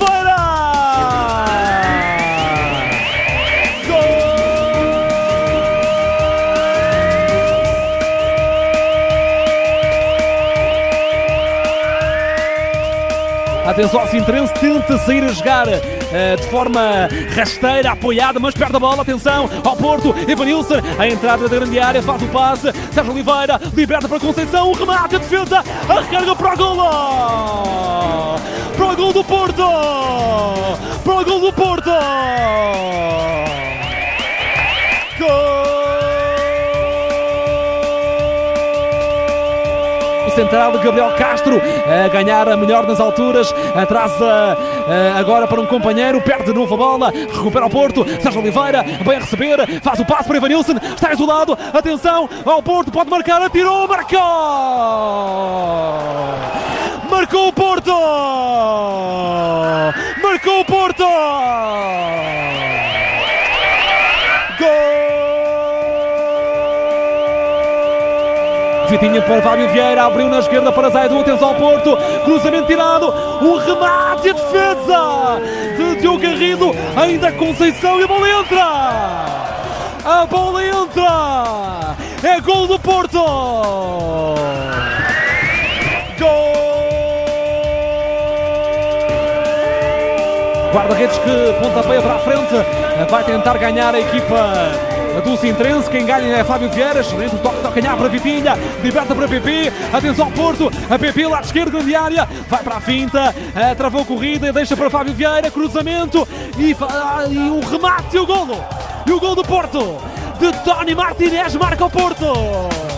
e! Atenção, assim, Trense tenta sair a jogar uh, de forma rasteira, apoiada, mas perde a bola. Atenção ao Porto, Evanilson, a entrada da grande área, faz o passe. Sérgio Oliveira liberta para Conceição, o remate, a defesa, a recarga para o golo. Porto! Para o gol do Porto! central de Gabriel Castro a ganhar a melhor nas alturas, atrasa agora para um companheiro, perde de novo a bola, recupera o Porto, Sérgio Oliveira, bem a receber, faz o passo para Ivanilson, está isolado, atenção ao Porto, pode marcar, atirou, marcou! Marcou o Porto! Marcou o Porto! Vitinha para Fábio Vieira, abriu na esquerda para Zaidu, atenção ao Porto, cruzamento tirado, o remate e a defesa de Diogo Garrido, ainda Conceição e a bola entra! A bola entra! É gol do Porto! Guarda-redes que pontapeia para a frente, vai tentar ganhar a equipa do Sintrense. Quem ganha é Fábio Vieira. Excelente toque de canhar para Vitinha. Liberta para PP. Atenção ao Porto. A PP lá de esquerda, grande área. Vai para a finta. Uh, travou a corrida. Deixa para Fábio Vieira. Cruzamento. E, uh, e o remate e o golo. E o gol do Porto. De Tony Martinez marca o Porto.